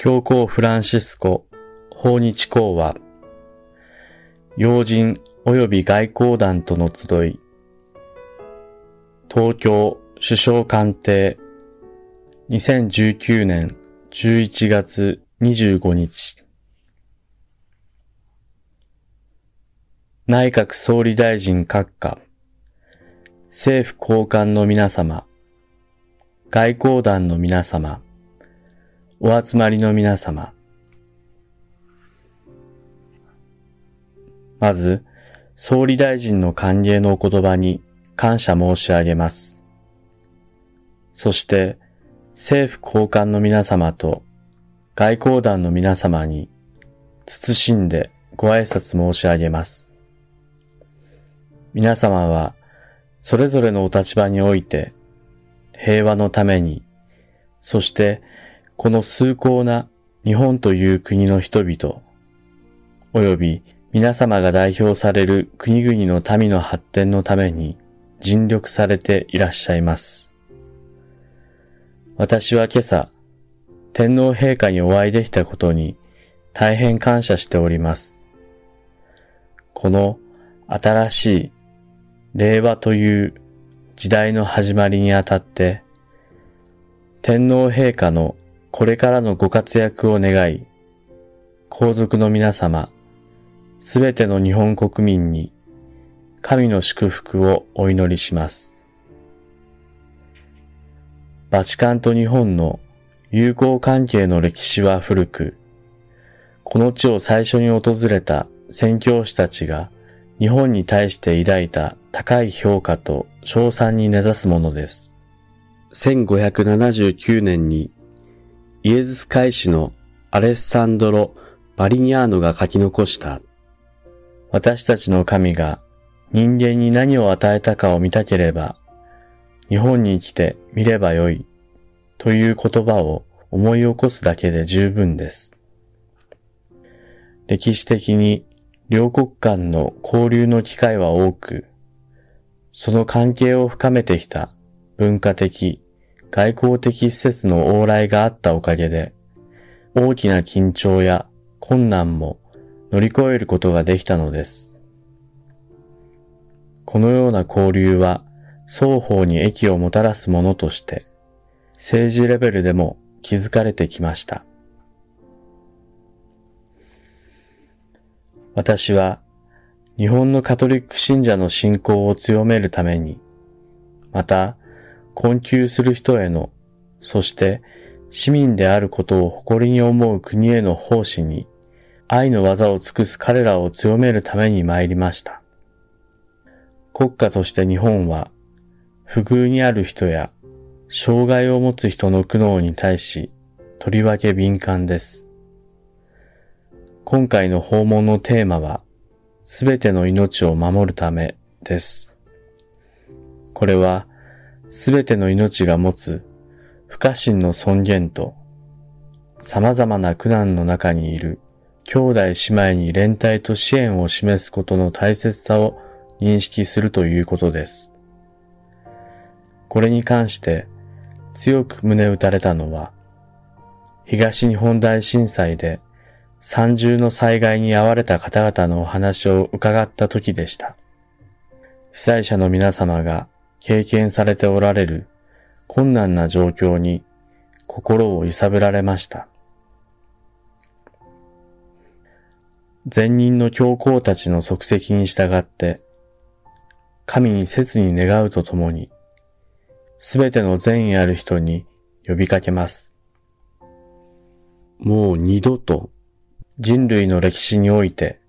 教皇フランシスコ訪日講話要人及び外交団との集い。東京首相官邸。2019年11月25日。内閣総理大臣閣下。政府高官の皆様。外交団の皆様。お集まりの皆様。まず、総理大臣の歓迎のお言葉に感謝申し上げます。そして、政府高官の皆様と外交団の皆様に謹んでご挨拶申し上げます。皆様は、それぞれのお立場において、平和のために、そしてこの崇高な日本という国の人々、及び皆様が代表される国々の民の発展のために尽力されていらっしゃいます。私は今朝、天皇陛下にお会いできたことに大変感謝しております。この新しい令和という時代の始まりにあたって、天皇陛下のこれからのご活躍を願い、皇族の皆様、すべての日本国民に神の祝福をお祈りします。バチカンと日本の友好関係の歴史は古く、この地を最初に訪れた宣教師たちが日本に対して抱いた高い評価と称賛に根ざすものです。1579年にイエズス会士のアレッサンドロ・バリニャーノが書き残した私たちの神が人間に何を与えたかを見たければ日本に来て見ればよいという言葉を思い起こすだけで十分です。歴史的に両国間の交流の機会は多く、その関係を深めてきた文化的、外交的施設の往来があったおかげで、大きな緊張や困難も乗り越えることができたのです。このような交流は双方に益をもたらすものとして、政治レベルでも気づかれてきました。私は日本のカトリック信者の信仰を強めるために、また困窮する人への、そして市民であることを誇りに思う国への奉仕に、愛の技を尽くす彼らを強めるために参りました。国家として日本は、不遇にある人や、障害を持つ人の苦悩に対し、とりわけ敏感です。今回の訪問のテーマは、すべての命を守るためです。これは、すべての命が持つ不可侵の尊厳と、様々な苦難の中にいる兄弟姉妹に連帯と支援を示すことの大切さを認識するということです。これに関して強く胸打たれたのは、東日本大震災で三重の災害に遭われた方々のお話を伺った時でした。被災者の皆様が経験されておられる困難な状況に心を揺さぶられました。前任の教皇たちの足跡に従って、神に切に願うとともに、すべての善意ある人に呼びかけます。もう二度と人類の歴史において、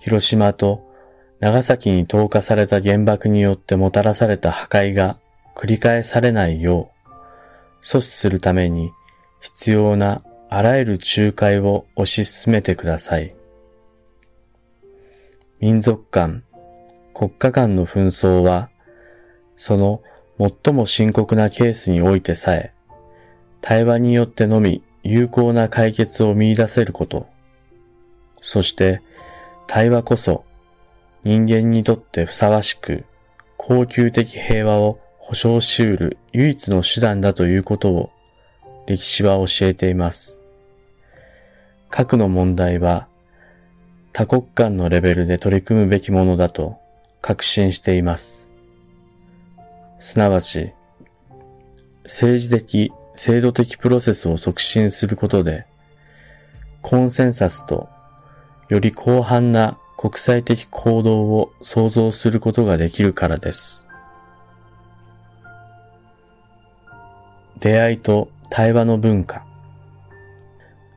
広島と長崎に投下された原爆によってもたらされた破壊が繰り返されないよう、阻止するために必要なあらゆる仲介を推し進めてください。民族間、国家間の紛争は、その最も深刻なケースにおいてさえ、対話によってのみ有効な解決を見出せること、そして対話こそ人間にとってふさわしく、高級的平和を保障し得る唯一の手段だということを歴史は教えています。核の問題は多国間のレベルで取り組むべきものだと確信しています。すなわち、政治的、制度的プロセスを促進することで、コンセンサスとより広範な国際的行動を創造することができるからです。出会いと対話の文化。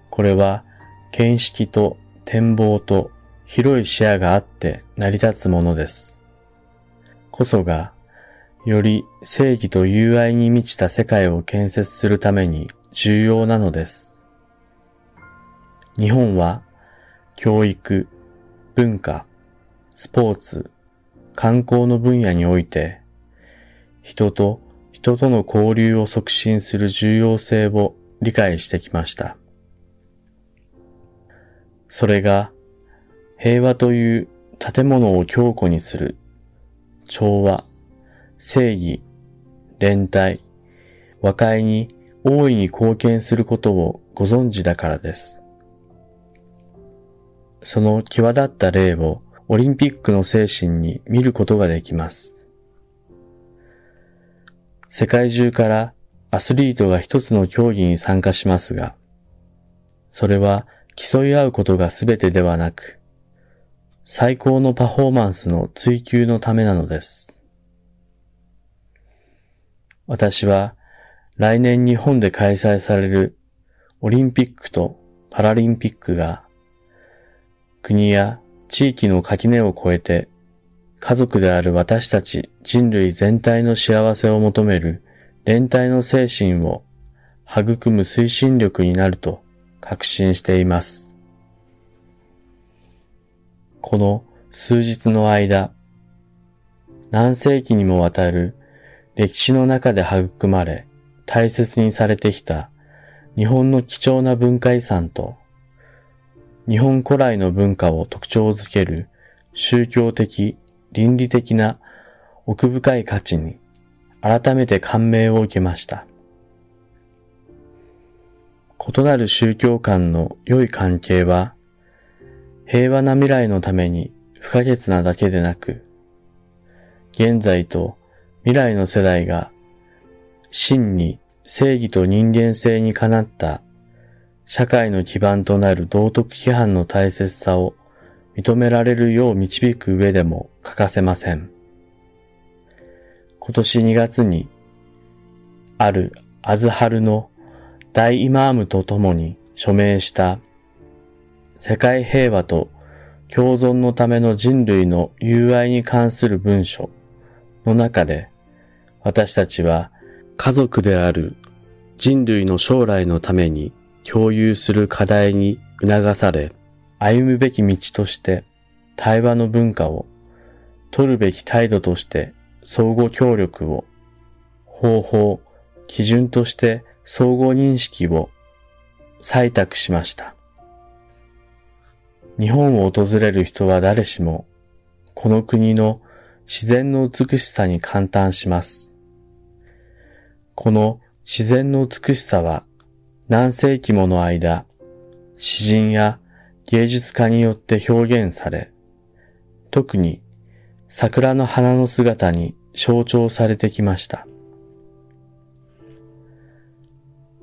これは見識と展望と広い視野があって成り立つものです。こそが、より正義と友愛に満ちた世界を建設するために重要なのです。日本は教育、文化、スポーツ、観光の分野において、人と人との交流を促進する重要性を理解してきました。それが平和という建物を強固にする調和、正義、連帯、和解に大いに貢献することをご存知だからです。その際立った例をオリンピックの精神に見ることができます。世界中からアスリートが一つの競技に参加しますが、それは競い合うことが全てではなく、最高のパフォーマンスの追求のためなのです。私は来年日本で開催されるオリンピックとパラリンピックが国や地域の垣根を越えて家族である私たち人類全体の幸せを求める連帯の精神を育む推進力になると確信しています。この数日の間、何世紀にもわたる歴史の中で育まれ大切にされてきた日本の貴重な文化遺産と日本古来の文化を特徴づける宗教的、倫理的な奥深い価値に改めて感銘を受けました。異なる宗教間の良い関係は、平和な未来のために不可欠なだけでなく、現在と未来の世代が真に正義と人間性にかなった社会の基盤となる道徳規範の大切さを認められるよう導く上でも欠かせません。今年2月に、あるアズハルの大イマームと共に署名した世界平和と共存のための人類の友愛に関する文書の中で私たちは家族である人類の将来のために共有する課題に促され歩むべき道として対話の文化を取るべき態度として相互協力を方法、基準として相互認識を採択しました。日本を訪れる人は誰しも、この国の自然の美しさに感嘆します。この自然の美しさは何世紀もの間、詩人や芸術家によって表現され、特に桜の花の姿に象徴されてきました。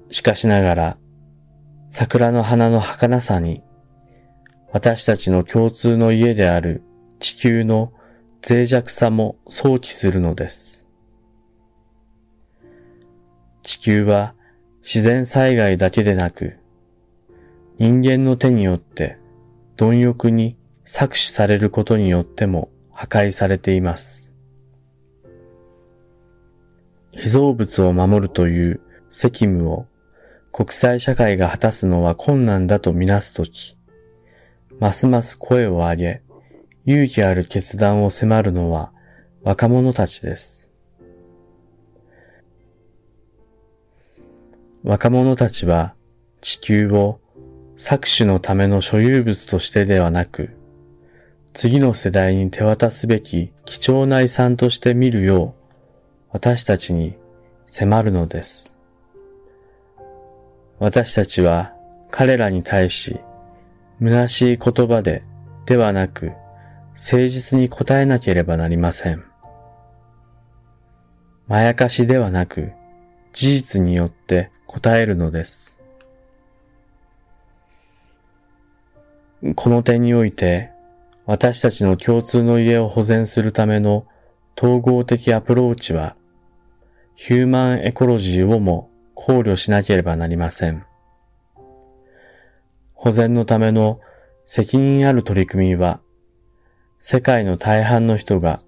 しかしながら、桜の花の儚さに、私たちの共通の家である地球の脆弱さも想起するのです。地球は自然災害だけでなく、人間の手によって貪欲に搾取されることによっても破壊されています。被造物を守るという責務を国際社会が果たすのは困難だとみなすとき、ますます声を上げ、勇気ある決断を迫るのは若者たちです。若者たちは地球を搾取のための所有物としてではなく、次の世代に手渡すべき貴重な遺産として見るよう、私たちに迫るのです。私たちは彼らに対し虚しい言葉でではなく誠実に答えなければなりません。まやかしではなく事実によって答えるのです。この点において、私たちの共通の家を保全するための統合的アプローチは、ヒューマンエコロジーをも考慮しなければなりません。保全のための責任ある取り組みは、世界の大半の人が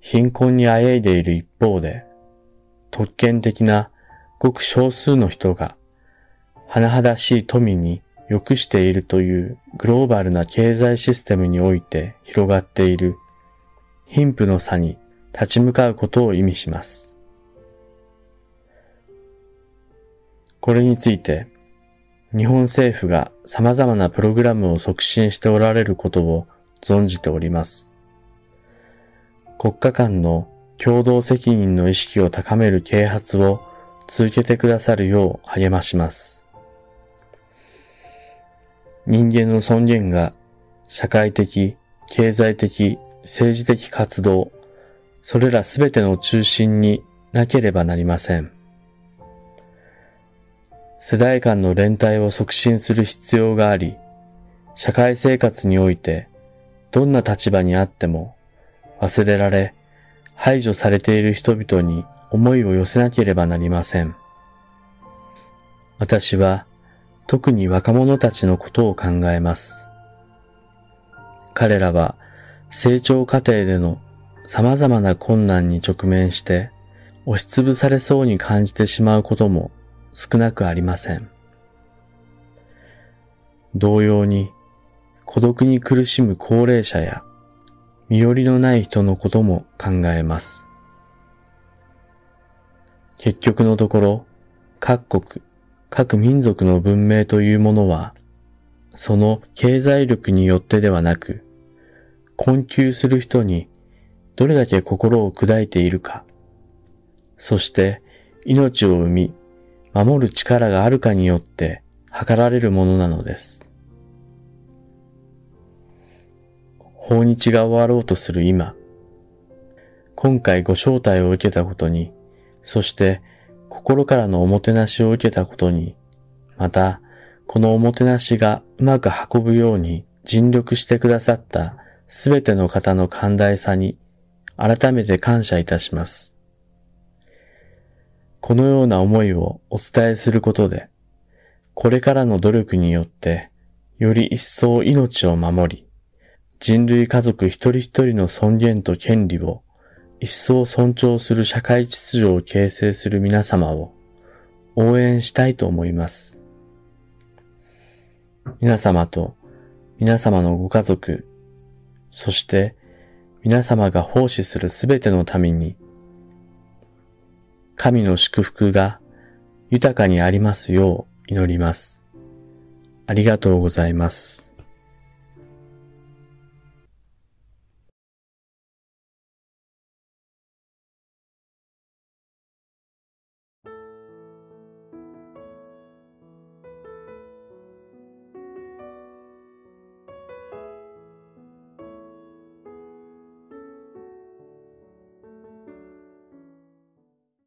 貧困にあえいでいる一方で、特権的なごく少数の人が、甚だしい富に良くしているというグローバルな経済システムにおいて広がっている貧富の差に立ち向かうことを意味します。これについて、日本政府が様々なプログラムを促進しておられることを存じております。国家間の共同責任の意識を高める啓発を続けてくださるよう励まします。人間の尊厳が社会的、経済的、政治的活動、それらすべての中心になければなりません。世代間の連帯を促進する必要があり、社会生活においてどんな立場にあっても忘れられ排除されている人々に思いを寄せなければなりません。私は特に若者たちのことを考えます。彼らは成長過程での様々な困難に直面して押しつぶされそうに感じてしまうことも少なくありません。同様に孤独に苦しむ高齢者や身寄りのない人のことも考えます。結局のところ、各国、各民族の文明というものは、その経済力によってではなく、困窮する人にどれだけ心を砕いているか、そして命を生み、守る力があるかによって測られるものなのです。訪日が終わろうとする今、今回ご招待を受けたことに、そして心からのおもてなしを受けたことに、また、このおもてなしがうまく運ぶように尽力してくださったすべての方の寛大さに改めて感謝いたします。このような思いをお伝えすることで、これからの努力によって、より一層命を守り、人類家族一人一人の尊厳と権利を一層尊重する社会秩序を形成する皆様を応援したいと思います。皆様と皆様のご家族、そして皆様が奉仕するすべての民に、神の祝福が豊かにありますよう祈ります。ありがとうございます。